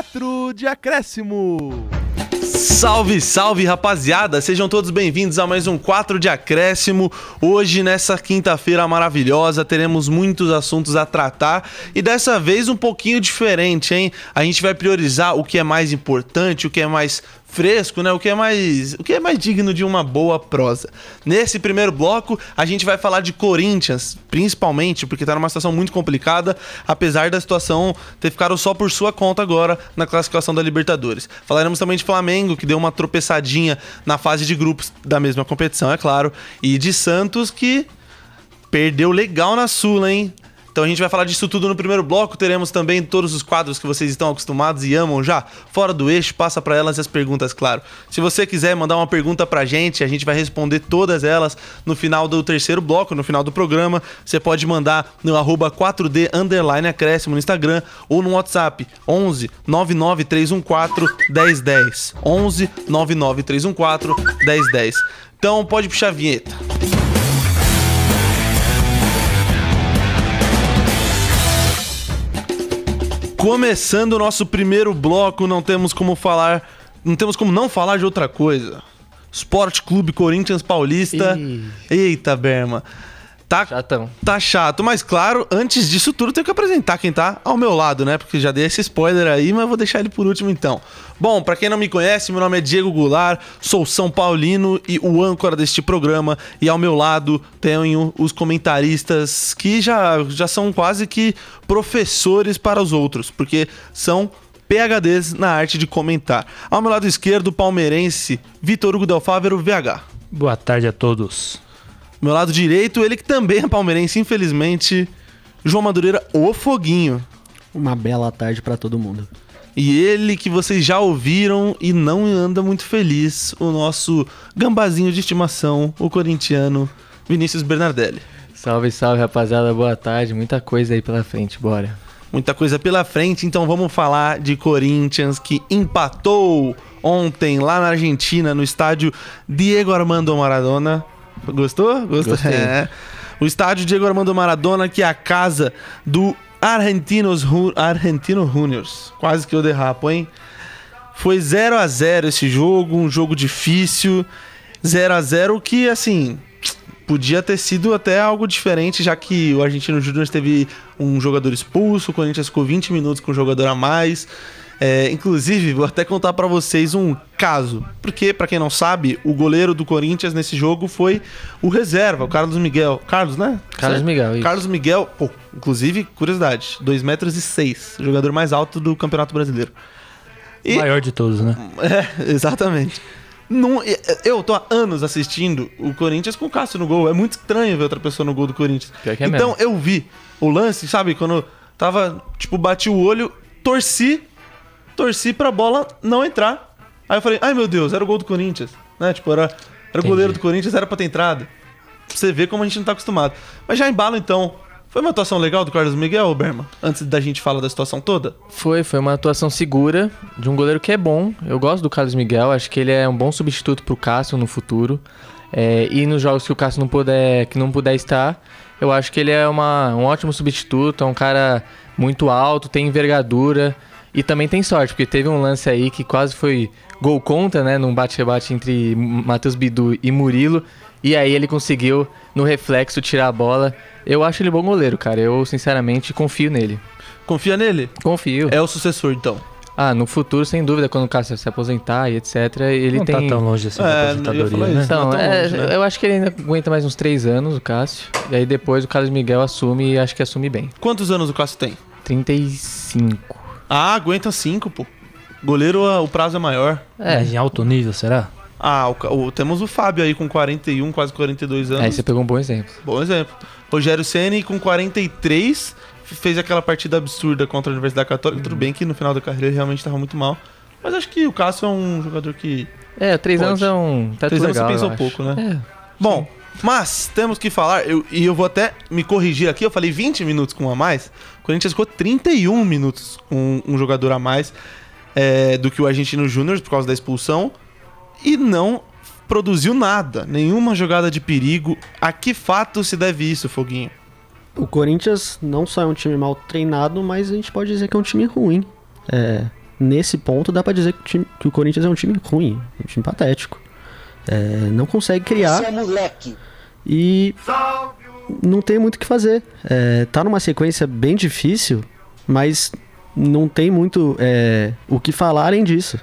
4 de acréscimo. Salve, salve rapaziada! Sejam todos bem-vindos a mais um 4 de Acréscimo. Hoje, nessa quinta-feira maravilhosa, teremos muitos assuntos a tratar e dessa vez um pouquinho diferente, hein? A gente vai priorizar o que é mais importante, o que é mais fresco, né? O que é mais, o que é mais digno de uma boa prosa. Nesse primeiro bloco, a gente vai falar de Corinthians, principalmente porque tá numa situação muito complicada, apesar da situação ter ficado só por sua conta agora na classificação da Libertadores. Falaremos também de Flamengo, que deu uma tropeçadinha na fase de grupos da mesma competição, é claro, e de Santos que perdeu legal na Sula, hein? Então a gente vai falar disso tudo no primeiro bloco. Teremos também todos os quadros que vocês estão acostumados e amam já. Fora do eixo, passa para elas as perguntas, claro. Se você quiser mandar uma pergunta pra gente, a gente vai responder todas elas no final do terceiro bloco, no final do programa. Você pode mandar no arroba 4D underline acréscimo no Instagram ou no WhatsApp 11 99314 1010. 11 99314 1010. Então pode puxar a vinheta. Começando o nosso primeiro bloco, não temos como falar, não temos como não falar de outra coisa. Esporte Clube Corinthians Paulista. Ih. Eita, Berma. Tá, Chatão. tá chato, mas claro, antes disso tudo, tenho que apresentar quem tá ao meu lado, né? Porque já dei esse spoiler aí, mas vou deixar ele por último então. Bom, pra quem não me conhece, meu nome é Diego Goulart, sou São Paulino e o âncora deste programa. E ao meu lado tenho os comentaristas que já, já são quase que professores para os outros, porque são PHDs na arte de comentar. Ao meu lado esquerdo, o palmeirense Vitor Hugo Del Fávero, VH. Boa tarde a todos. Meu lado direito, ele que também é palmeirense, infelizmente, João Madureira, o Foguinho. Uma bela tarde pra todo mundo. E ele que vocês já ouviram e não anda muito feliz, o nosso gambazinho de estimação, o corintiano Vinícius Bernardelli. Salve, salve, rapaziada. Boa tarde. Muita coisa aí pela frente. Bora. Muita coisa pela frente, então vamos falar de Corinthians que empatou ontem lá na Argentina, no estádio Diego Armando Maradona. Gostou? Gostou? Gostei. É. O estádio Diego Armando Maradona, que é a casa do Argentinos Argentino Juniors. Quase que eu derrapo, hein? Foi 0 a 0 esse jogo, um jogo difícil. 0 a 0 que, assim, podia ter sido até algo diferente, já que o Argentino Júnior teve um jogador expulso, o Corinthians ficou 20 minutos com um jogador a mais. É, inclusive, vou até contar pra vocês um caso. Porque, pra quem não sabe, o goleiro do Corinthians nesse jogo foi o reserva, o Carlos Miguel. Carlos, né? Carlos? Miguel, isso. Carlos Miguel, pô, inclusive, curiosidade, 2 metros e 6, jogador mais alto do Campeonato Brasileiro. E- Maior de todos, né? é, exatamente. Não, eu tô há anos assistindo o Corinthians com o Cássio no gol. É muito estranho ver outra pessoa no gol do Corinthians. É então mesmo. eu vi o lance, sabe? Quando tava, tipo, bati o olho, torci, torci pra bola não entrar. Aí eu falei, ai meu Deus, era o gol do Corinthians. Né? Tipo, era, era o goleiro do Corinthians, era pra ter entrado. Pra você ver como a gente não tá acostumado. Mas já embalo então. Foi uma atuação legal do Carlos Miguel, Berma? Antes da gente falar da situação toda? Foi, foi uma atuação segura de um goleiro que é bom. Eu gosto do Carlos Miguel. Acho que ele é um bom substituto pro Cássio no futuro. É, e nos jogos que o Cássio não puder, que não puder estar, eu acho que ele é uma, um ótimo substituto. É um cara muito alto, tem envergadura e também tem sorte, porque teve um lance aí que quase foi gol contra, né? Num bate-rebate entre Matheus Bidu e Murilo. E aí ele conseguiu, no reflexo, tirar a bola. Eu acho ele bom goleiro, cara. Eu, sinceramente, confio nele. Confia nele? Confio. É o sucessor, então. Ah, no futuro, sem dúvida, quando o Cássio se aposentar e etc, ele não tem. tá tão longe assim É, da aposentadoria, né? Então, não tão é, longe, né? eu acho que ele ainda aguenta mais uns três anos, o Cássio. E aí depois o Carlos Miguel assume e acho que assume bem. Quantos anos o Cássio tem? 35. Ah, aguenta cinco, pô. Goleiro, ah, o prazo é maior. É, em alto nível, será? Ah, o, o- temos o Fábio aí com 41, quase 42 anos. aí você pegou um bom exemplo. Bom exemplo. Rogério Ceni com 43 f- fez aquela partida absurda contra a Universidade Católica. Tudo bem que no final da carreira ele realmente estava muito mal. Mas acho que o Cássio é um jogador que. É, três Pode. anos é um. Tá Três anos legal, você um acho. pouco, né? É. Bom, mas temos que falar, eu- e eu vou até me corrigir aqui, eu falei 20 minutos com um a mais, o Corinthians ficou 31 minutos com um jogador a mais é, do que o Argentino Júnior por causa da expulsão e não produziu nada, nenhuma jogada de perigo. A que fato se deve isso, Foguinho? O Corinthians não só é um time mal treinado, mas a gente pode dizer que é um time ruim. É, nesse ponto dá pra dizer que o, time- que o Corinthians é um time ruim, um time patético. É, não consegue criar e não tem muito o que fazer. É, tá numa sequência bem difícil, mas não tem muito é, o que falar além disso.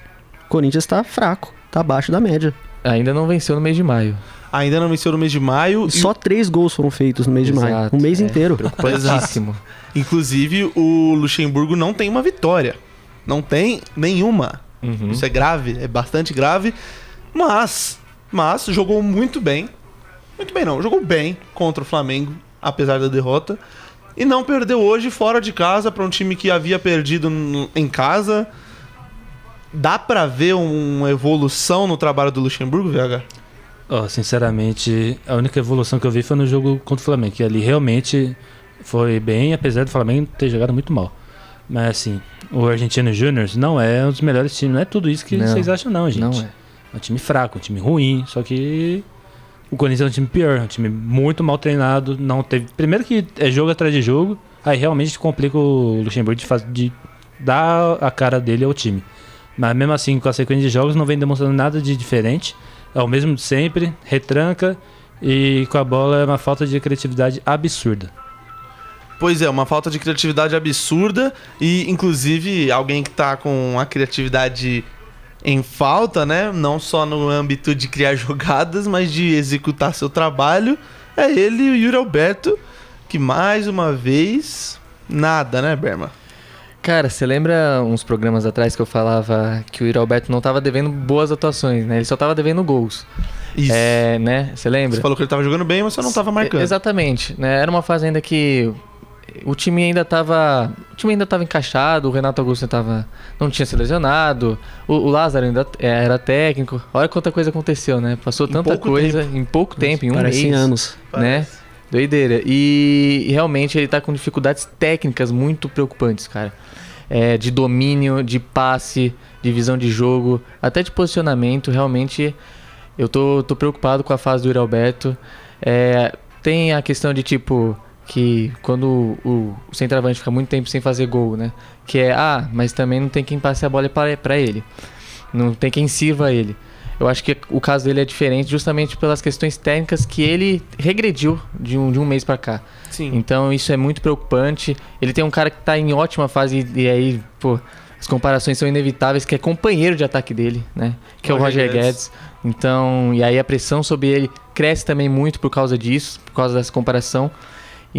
O Corinthians tá fraco, tá abaixo da média. Ainda não venceu no mês de maio. Ainda não venceu no mês de maio. e- Só três gols foram feitos no mês de maio, Exato, um mês é. inteiro. Preocupantíssimo. Inclusive, o Luxemburgo não tem uma vitória. Não tem nenhuma. Uhum. Isso é grave, é bastante grave. Mas, mas jogou muito bem. Muito bem não, jogou bem contra o Flamengo, apesar da derrota. E não perdeu hoje fora de casa para um time que havia perdido em casa. Dá pra ver uma evolução no trabalho do Luxemburgo, VH? Ó, sinceramente, a única evolução que eu vi foi no jogo contra o Flamengo, que ali realmente foi bem, apesar do Flamengo ter jogado muito mal. Mas assim, o Argentino Júnior não é um dos melhores times, não é tudo isso que Não, vocês acham não, gente. Não é. É um time fraco, um time ruim, só que o Corinthians é um time pior, é um time muito mal treinado, não teve... Primeiro que é jogo atrás de jogo, aí realmente complica o Luxemburgo de, faz... de dar a cara dele ao time. Mas mesmo assim, com a sequência de jogos, não vem demonstrando nada de diferente. É o mesmo de sempre, retranca e com a bola é uma falta de criatividade absurda. Pois é, uma falta de criatividade absurda e, inclusive, alguém que tá com a criatividade em falta, né? Não só no âmbito de criar jogadas, mas de executar seu trabalho, é ele, o Yuri Alberto, que mais uma vez, nada, né, Berma? Cara, você lembra uns programas atrás que eu falava que o Yuri Alberto não tava devendo boas atuações, né? Ele só tava devendo gols. Isso. É, né? Você lembra? Você falou que ele tava jogando bem, mas você não tava marcando. E- Exatamente, né? Era uma fase ainda que o time ainda tava, o time ainda tava encaixado, o Renato Augusto tava não tinha se lesionado, o, o Lázaro ainda é, era técnico. Olha quanta coisa aconteceu, né? Passou tanta pouco coisa em pouco tempo, em um Parecem mês, anos. né? Doideira. E, e realmente ele tá com dificuldades técnicas muito preocupantes, cara. É, de domínio, de passe, de visão de jogo, até de posicionamento. Realmente eu tô, tô preocupado com a fase do Yuri Alberto. É, tem a questão de tipo que quando o, o centroavante fica muito tempo sem fazer gol, né? Que é, ah, mas também não tem quem passe a bola para pra ele. Não tem quem sirva ele. Eu acho que o caso dele é diferente justamente pelas questões técnicas que ele regrediu de um, de um mês pra cá. Sim. Então isso é muito preocupante. Ele tem um cara que tá em ótima fase e, e aí, pô, as comparações são inevitáveis, que é companheiro de ataque dele, né? Que é o Roger Roger Guedes. Então, e aí a pressão sobre ele cresce também muito por causa disso, por causa dessa comparação.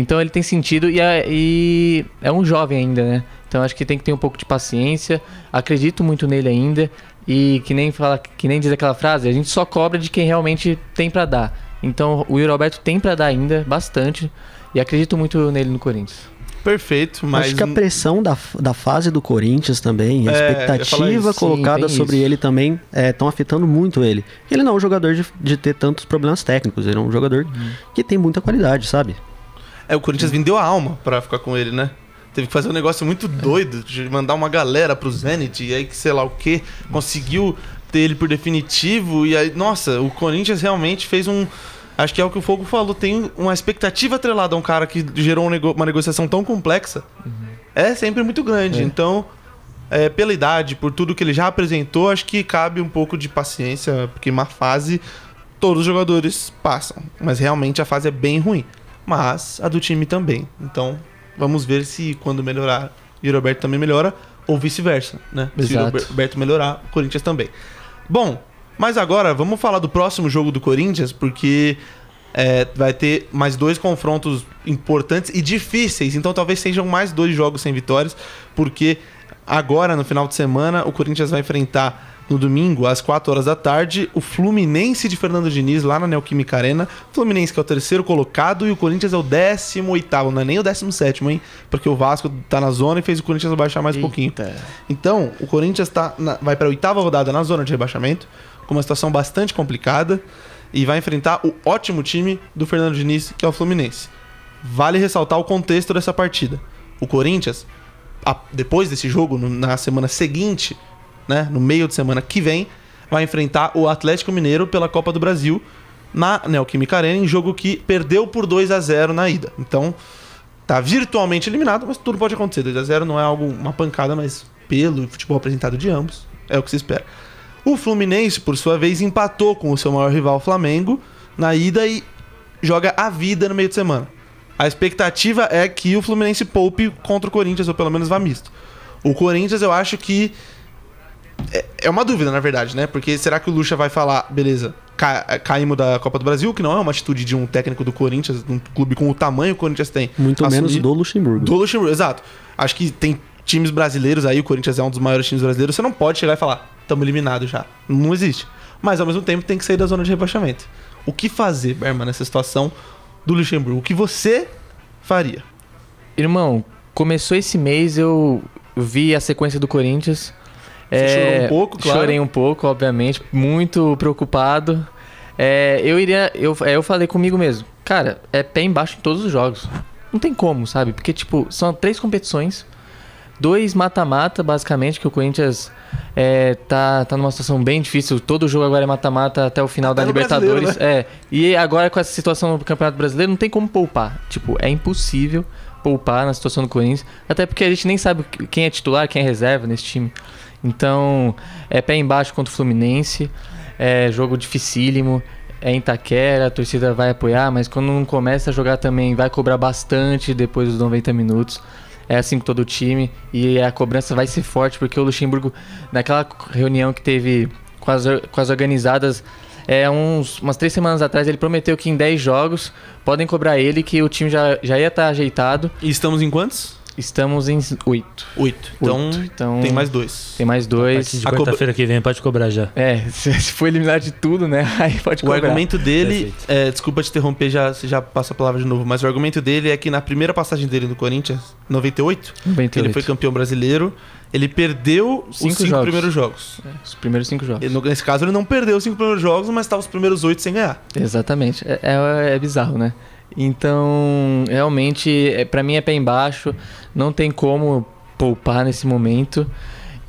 Então ele tem sentido e é, e é um jovem ainda, né? Então acho que tem que ter um pouco de paciência. Acredito muito nele ainda. E que nem fala, que nem diz aquela frase, a gente só cobra de quem realmente tem pra dar. Então o Yuri Alberto tem pra dar ainda, bastante. E acredito muito nele no Corinthians. Perfeito, mas Acho que a pressão da, da fase do Corinthians também, a É, ia falar expectativa colocada Sim, sobre isso. ele também estão afetando muito ele. Ele não é um jogador de, de ter tantos problemas técnicos, ele é um jogador Uhum. que tem muita qualidade, sabe? É o Corinthians vendeu a alma pra ficar com ele, né? Teve que fazer um negócio muito doido de mandar uma galera pro Zenit e aí que sei lá o que conseguiu ter ele por definitivo e aí nossa o Corinthians realmente fez um acho que é o que o Fogo falou tem uma expectativa atrelada a um cara que gerou um nego- uma negociação tão complexa é sempre muito grande É. então é, pela idade por tudo que ele já apresentou acho que cabe um pouco de paciência porque uma fase todos os jogadores passam mas realmente a fase é bem ruim mas a do time também então Vamos ver se quando melhorar, o Roberto também melhora, ou vice-versa, né? Se o Exato. Roberto melhorar, o Corinthians também. Bom, mas agora vamos falar do próximo jogo do Corinthians, porque é, vai ter mais dois confrontos importantes e difíceis, então talvez sejam mais dois jogos sem vitórias, porque agora no final de semana o Corinthians vai enfrentar no domingo, às 4 horas da tarde, o Fluminense de Fernando Diniz, lá na Neoquímica Arena. Fluminense que é o terceiro colocado e o Corinthians é o 18º, não é nem o 17º, hein? Porque o Vasco tá na zona e fez o Corinthians baixar mais um pouquinho. Então, o Corinthians tá na- vai para a oitava rodada na zona de rebaixamento, com uma situação bastante complicada, e vai enfrentar o ótimo time do Fernando Diniz, que é o Fluminense. Vale ressaltar o contexto dessa partida. O Corinthians, a- depois desse jogo, na semana seguinte, né, no meio de semana que vem, vai enfrentar o Atlético Mineiro pela Copa do Brasil na Neoquímica Arena, em jogo que perdeu por 2 a 0 na ida. Então, tá virtualmente eliminado, mas tudo pode acontecer. 2 a 0 não é algo uma pancada, mas pelo futebol apresentado de ambos. É o que se espera. O Fluminense, por sua vez, empatou com o seu maior rival Flamengo na ida e joga a vida no meio de semana. A expectativa é que o Fluminense poupe contra o Corinthians, ou pelo menos vá misto. O Corinthians, eu acho que. É, é uma dúvida, na verdade, né? Porque será que o Lucha vai falar, beleza, ca caímos da Copa do Brasil, que não é uma atitude de um técnico do Corinthians, de um clube com o tamanho que o Corinthians tem. Muito assumir- menos do Luxemburgo. do Luxemburgo, exato. Acho que tem times brasileiros aí, o Corinthians é um dos maiores times brasileiros, você não pode chegar e falar, estamos eliminados já. Não existe. Mas ao mesmo tempo tem que sair da zona de rebaixamento. O que fazer, Berman, nessa situação do Luxemburgo? O que você faria? Irmão, começou esse mês, eu vi a sequência do Corinthians. Você chorou um pouco, claro. Chorei um pouco, obviamente. Muito preocupado. É, eu iria. Eu, é, eu falei comigo mesmo. Cara, é pé embaixo em todos os jogos. Não tem como, sabe? Porque, tipo, são três competições. Dois mata-mata, basicamente, que o Corinthians é, tá, tá numa situação bem difícil. Todo jogo agora é mata-mata até o final Até da Libertadores. brasileiro, É. E agora com essa situação no Campeonato Brasileiro, não tem como poupar. Tipo, é impossível poupar na situação do Corinthians. Até porque a gente nem sabe quem é titular, quem é reserva nesse time. Então, é pé embaixo contra o Fluminense. É jogo dificílimo. É em Itaquera, a torcida vai apoiar, mas quando não começa a jogar também vai cobrar bastante depois dos 90 minutos. É assim com todo o time. E a cobrança vai ser forte, porque o Luxemburgo, naquela reunião que teve com as, com as organizadas, é, uns, umas três semanas atrás, ele prometeu que em 10 jogos podem cobrar ele, que o time já, já ia estar ajeitado. E estamos em quantos? Estamos em 8. Oito. Então, então tem mais dois. Tem mais A dois. partir de A quarta-feira que vem pode cobrar já. É, se, se for eliminar de tudo, né? Aí pode O cobrar. argumento dele, é, desculpa te interromper, já, você já passa a palavra de novo, mas o argumento dele é que na primeira passagem dele no Corinthians, 98, que ele 98. foi campeão brasileiro, ele perdeu Cinco os cinco jogos. primeiros jogos. É, Os primeiros cinco jogos. No- Nesse caso, ele não perdeu os cinco primeiros jogos, mas estava os primeiros oito sem ganhar. Exatamente. É, é, é bizarro, né? Então, realmente, é, para mim é pé embaixo. Não tem como poupar nesse momento.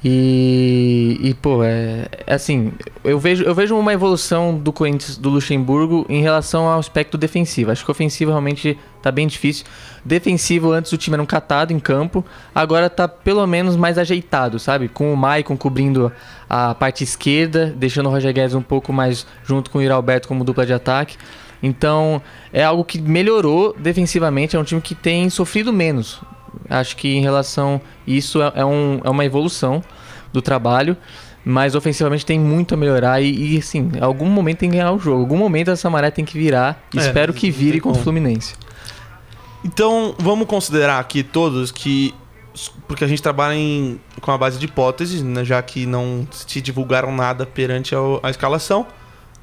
E, e pô, é, é assim, eu vejo, eu vejo uma evolução do Corinthians, do Luxemburgo, em relação ao aspecto defensivo. Acho que ofensivo realmente tá bem difícil. Defensivo, antes o time era um catado em campo, agora tá pelo menos mais ajeitado, sabe? Com o Maicon cobrindo a parte esquerda, deixando o Roger Guedes um pouco mais junto com o Iralberto como dupla de ataque. Então, é algo que melhorou defensivamente, é um time que tem sofrido menos. Acho que em relação isso é, é um, é uma evolução do trabalho, mas ofensivamente tem muito a melhorar e, e assim, em algum momento tem que ganhar o jogo. Algum momento essa maré tem que virar. É, Espero que vire contra o. Fluminense. Então, vamos considerar aqui todos que. Porque a gente trabalha em, com a base de hipóteses, né, já que não se divulgaram nada perante ao- a, escalação.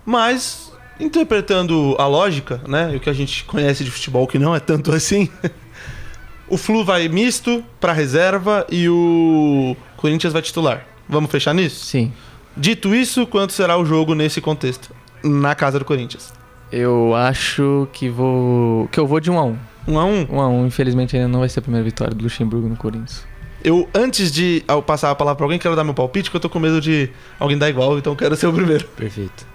Mas, interpretando a lógica, né? E o que a gente conhece de futebol, que não é tanto assim. o Flu vai misto pra reserva e o Corinthians vai titular. Vamos fechar nisso? Sim. Dito isso, quanto será o jogo nesse contexto? Na casa do Corinthians. Eu acho que vou. que eu vou de 1 a 1 Um a um? 1 a 1 infelizmente ainda não vai ser a primeira vitória do Luxemburgo no Corinthians. Eu, antes de ao passar a palavra pra alguém, quero dar meu palpite, que eu tô com medo de alguém dar igual, então eu quero ser o primeiro. Perfeito.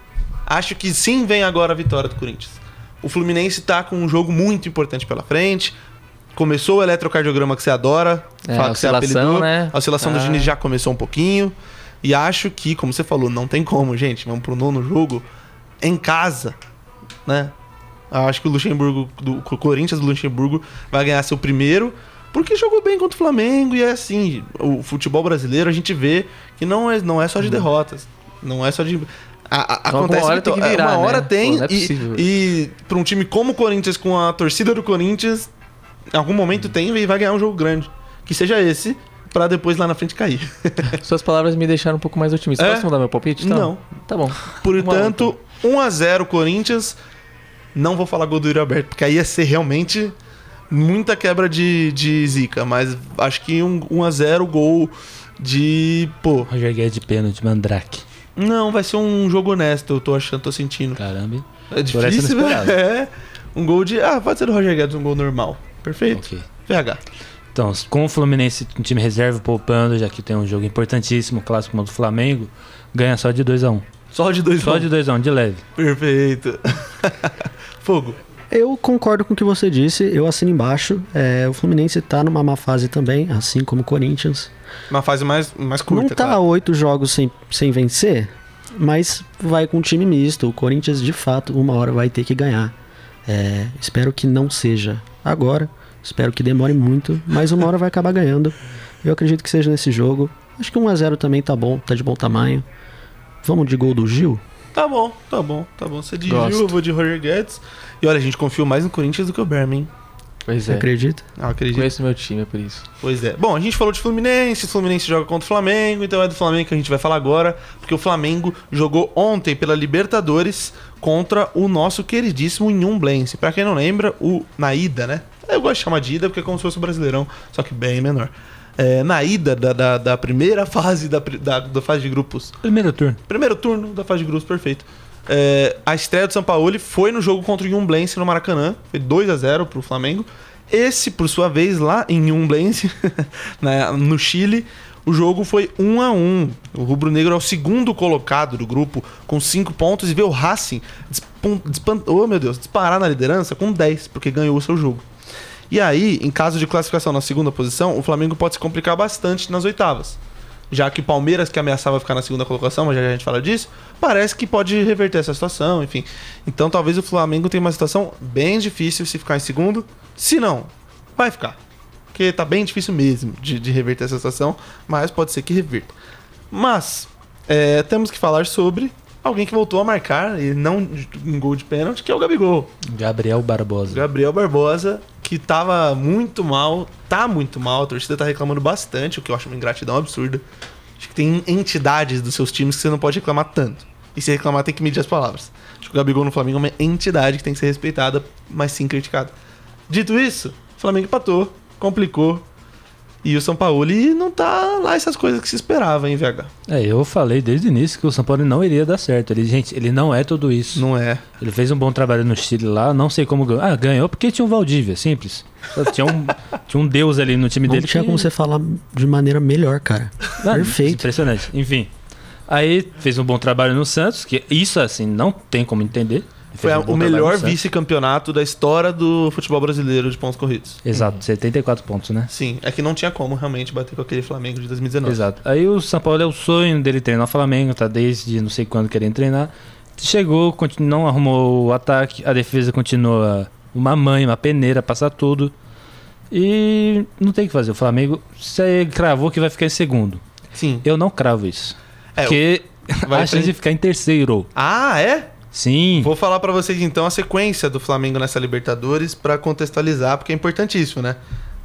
Acho que sim vem agora a vitória do Corinthians. O Fluminense tá com um jogo muito importante pela frente. Começou o eletrocardiograma que você adora. É, fala que você apelidou. né? A oscilação do Ah. Diniz já começou um pouquinho. E acho que, como você falou, não tem como, gente. Vamos pro nono jogo em casa, né? Acho que o Luxemburgo, do, o Corinthians do Luxemburgo vai ganhar seu primeiro, porque jogou bem contra o Flamengo e é assim, o futebol brasileiro a gente vê que não é, não é só de derrotas, não é só de a- a- Alguma acontece hora tem que virar, uma hora né? tem Pô, é e, e para um time como o Corinthians com a torcida do Corinthians, em algum momento tem e vai ganhar um jogo grande, que seja esse pra depois lá na frente cair. Suas palavras me deixaram um pouco mais otimista. É? Posso mudar meu palpite? então? Não. Tá bom. Portanto, 1 a 0 Corinthians. Não vou falar gol do Yuri Alberto, porque aí ia ser realmente muita quebra de, de zica. Mas acho que um 1 a 0 gol de. Pô. Roger Guedes de pênalti, Mandrake. Não, vai ser um jogo honesto, eu tô achando, tô sentindo. Caramba. É eu difícil, não esperava. é. Um gol de. Ah, pode ser do Roger Guedes, um gol normal. Perfeito. Ok. VH. Então, com o Fluminense, um time reserva poupando, já que tem um jogo importantíssimo, clássico contra o Flamengo, ganha só de 2x1. Só de dois Só gols. de 2x1, de leve. Perfeito. Fogo. Eu concordo com o que você disse, eu assino embaixo. É, o Fluminense tá numa má fase também, assim como o Corinthians. Uma fase mais, mais curta, Não tá claro. oito jogos sem, sem vencer, mas vai com um time misto. O Corinthians, de fato, uma hora vai ter que ganhar. É, espero que não seja agora. Espero que demore muito, mas uma hora vai acabar ganhando. Eu acredito que seja nesse jogo. Acho que 1x0 também tá bom, tá de bom tamanho. Vamos de gol do Gil? Tá bom, tá bom, tá bom. Você de Gosto. Gil, eu vou de Roger Guedes. E olha, a gente confia mais no Corinthians do que o Berman, hein? Pois Você é. acredita? Ah, acredito. Conheço meu time, é por isso. Pois é. Bom, a gente falou de Fluminense, o Fluminense joga contra o Flamengo, então é do Flamengo que a gente vai falar agora, porque o Flamengo jogou ontem pela Libertadores contra o nosso queridíssimo Inhumblense. Pra quem não lembra, o na ida, né? Eu gosto de chamar de ida porque é como se fosse o Brasileirão, só que bem menor. É, na ida da, da, da primeira fase da, da, da fase de grupos Primeiro turno. Primeiro turno da fase de grupos, perfeito. É, a estreia do São Paulo foi no jogo contra o Yumblense no Maracanã. Foi 2 a 0 pro Flamengo. Esse, por sua vez, lá em Yumblense, na- no Chile, o jogo foi 1 a 1 O Rubro Negro é o segundo colocado do grupo, com 5 pontos, e vê o Racing oh, meu Deus, disparar na liderança com 10, porque ganhou o seu jogo. E aí, em caso de classificação na segunda posição, o Flamengo pode se complicar bastante nas oitavas. Já que o Palmeiras, que ameaçava ficar na segunda colocação, mas já a gente fala disso, parece que pode reverter essa situação, enfim. Então talvez o Flamengo tenha uma situação bem difícil se ficar em segundo. Se não, vai ficar. Porque tá bem difícil mesmo de, de reverter essa situação, mas pode ser que reverta. Mas, é, temos que falar sobre alguém que voltou a marcar, e não em gol de pênalti, que é o Gabigol. Gabriel Barbosa. Gabriel Barbosa, que tava muito mal, tá muito mal, a torcida tá reclamando bastante, o que eu acho uma ingratidão absurda. Acho que tem entidades dos seus times que você não pode reclamar tanto. E se reclamar, tem que medir as palavras. Acho que o Gabigol no Flamengo é uma entidade que tem que ser respeitada, mas sim criticada. Dito isso, o Flamengo empatou, complicou. E o São Paulo não tá lá essas coisas que se esperava, hein, VH? É, eu falei desde o início que o São Paulo não iria dar certo. Ele, gente, ele não é tudo isso. Não é. Ele fez um bom trabalho no Chile lá, não sei como ganhou. Ah, ganhou porque tinha um Valdívia, simples. Tinha um, tinha um deus ali no time Não dele. tinha que- como você falar de maneira melhor, cara. Ah, Perfeito. Impressionante. Enfim. Aí fez um bom trabalho no Santos, que isso assim não tem como entender. Foi um o melhor vice-campeonato da história do futebol brasileiro de pontos corridos. Exato, 74 pontos, né? Sim, é que não tinha como realmente bater com aquele Flamengo de 2019. Exato. Aí o São Paulo é o sonho dele treinar o Flamengo, tá desde não sei quando querendo treinar. Chegou, não arrumou o ataque, a defesa continua uma mãe, uma peneira, passar tudo. E não tem o que fazer. O Flamengo você cravou que vai ficar em segundo. Sim. Eu não cravo isso. É, porque vai a chance de ficar em terceiro. Ah, é? Sim. Vou falar pra vocês então a sequência do Flamengo nessa Libertadores pra contextualizar, porque é importantíssimo, né?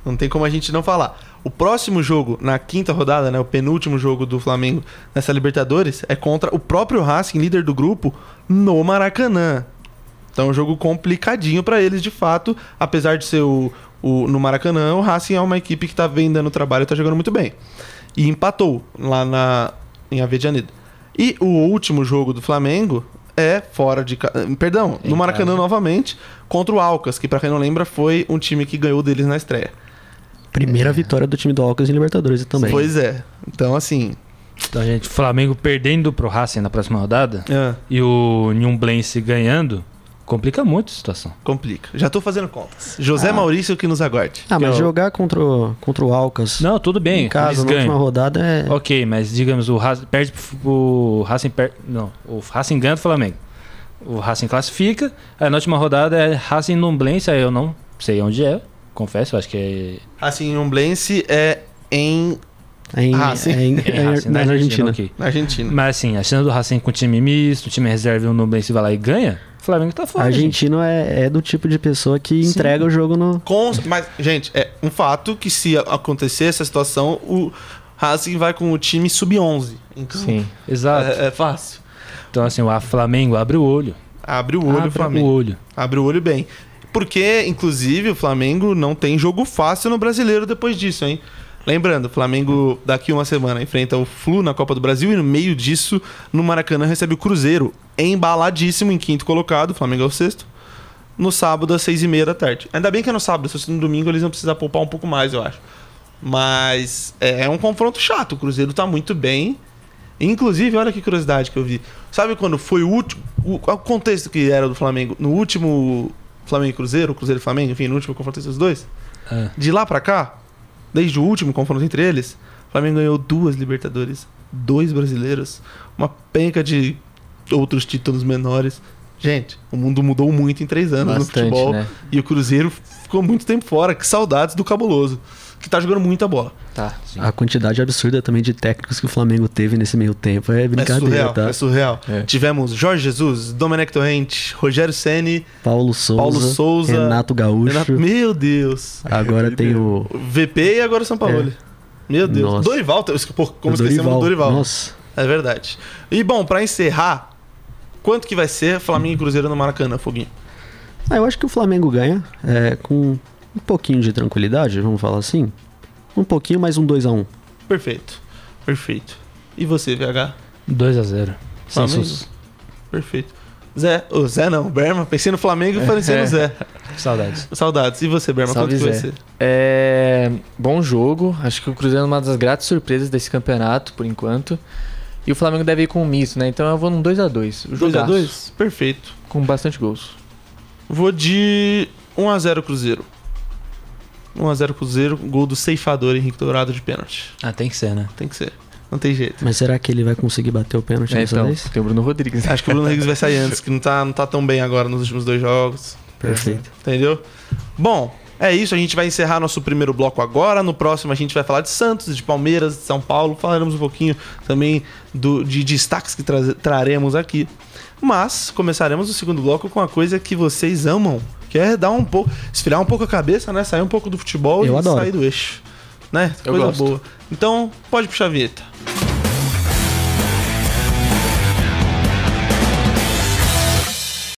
Não tem como a gente não falar. O próximo jogo, na quinta rodada, né, o penúltimo jogo do Flamengo nessa Libertadores, é contra o próprio Racing, líder do grupo, no Maracanã. Então é um jogo complicadinho pra eles, de fato, apesar de ser o, o- no Maracanã, o Racing é uma equipe que tá bem dando trabalho tá jogando muito bem. E empatou lá na, em Avedianeda. E o último jogo do Flamengo é fora de. ca- Perdão, Em no Maracanã casa. novamente, contra o Alcas, que pra quem não lembra foi um time que ganhou deles na estreia. Primeira vitória do time do Alcas em Libertadores também. Pois é. Então, assim. Então, gente, Flamengo perdendo pro Racing na próxima rodada é, e o Nhumblense ganhando, complica muito a situação. complica. Já tô fazendo contas. José Ah. Maurício que nos aguarde. Ah, mas o- jogar contra o, contra o Alcas Não, tudo bem, em casa na última rodada é. Ok, mas digamos, o Racing perde o Racing per... Não, o Racing ganha do Flamengo. O Racing classifica, aí na última rodada é Racing Numblense, aí eu não sei onde é, confesso, eu acho que é Assim, o Umblense é em. em, Ah, sim. é em- é é Racing na Argentina. ok. na Argentina. Mas assim, a chance do Racing com time misto, time reserva e o Numblense vai lá e ganha, Flamengo tá fora. Argentino é, é do tipo de pessoa que Sim. entrega o jogo no. Com, mas, gente, é um fato que se acontecer essa situação, o Racing vai com o time sub-11. Então, Sim. Exato. é, é fácil. Então assim, o Flamengo abre o olho. Abre o olho, abre Flamengo. o olho. Abre o olho bem. Porque, inclusive, o Flamengo não tem jogo fácil no brasileiro depois disso, hein? Lembrando, o Flamengo daqui uma semana enfrenta o Flu na Copa do Brasil e no meio disso, no Maracanã, recebe o Cruzeiro, embaladíssimo em quinto colocado, o Flamengo é o sexto, no sábado às seis e meia da tarde. Ainda bem que é no sábado, se fosse no domingo eles vão precisar poupar um pouco mais, eu acho. Mas é, é um confronto chato, o Cruzeiro tá muito bem. Inclusive, olha que curiosidade que eu vi. Sabe quando foi o último. O, qual o contexto que era do Flamengo? No último Flamengo e Cruzeiro, Cruzeiro e Flamengo, enfim, no último confronto entre os dois. É. De lá pra cá, desde o último confronto entre eles, o Flamengo ganhou duas Libertadores, dois brasileiros, uma penca de outros títulos menores. Gente, o mundo mudou muito em três anos Bastante, no futebol. né? E o Cruzeiro ficou muito tempo fora. Que saudades do cabuloso. Que tá jogando muita bola. Tá. A quantidade absurda também de técnicos que o Flamengo teve nesse meio tempo é É brincadeira, surreal, tá? é surreal. É. Tivemos Jorge Jesus, Domenech Torrente, Rogério Ceni, Paulo Souza, Paulo Souza, Renato Gaúcho. Renato- Meu Deus. Agora tem o, VP e agora o São Paulo. Meu Deus. Nossa. Dorival, pô, como o esquecemos do Dorival. Nossa, É verdade. E bom, pra encerrar, quanto que vai ser Flamengo e Cruzeiro no Maracanã, Foguinho? Ah, eu acho que o Flamengo ganha é, com um pouquinho de tranquilidade, vamos falar assim. Um pouquinho, mais um 2x1. Perfeito. Perfeito. E você, VH? 2x0. Sem. Perfeito. Zé, o Zé não, Berma. Pensei no Flamengo e pensei no É. Zé. Saudades. Saudades. E você, Berma? Salve, quanto que vai Zé. ser? É, bom jogo. Acho que o Cruzeiro é uma das gratas surpresas desse campeonato, por enquanto. E o Flamengo deve ir com um misto, né? Então eu vou num 2x2. 2x2? Perfeito. Com bastante gols. Vou de 1x0 Cruzeiro. 1x0 Cruzeiro, gol do ceifador Henrique Dourado de pênalti. Ah, tem que ser, né? Tem que ser. Não tem jeito. Mas será que ele vai conseguir bater o pênalti É, dessa então, vez? tem o Bruno Rodrigues. Acho que o Bruno Henrique vai sair antes, que não tá, não tá tão bem agora nos últimos dois jogos. Perfeito. Entendeu? Bom, é isso. A gente vai encerrar nosso primeiro bloco agora. No próximo a gente vai falar de Santos, de Palmeiras, de São Paulo. Falaremos um pouquinho também do, de destaques que tra- traremos aqui. Mas começaremos o segundo bloco com uma coisa que vocês amam, que é dar um pouco, esfriar um pouco a cabeça, né? Sair um pouco do futebol Eu e adoro. sair do eixo, né? Eu coisa gosto. boa. Então, pode puxar a vinheta.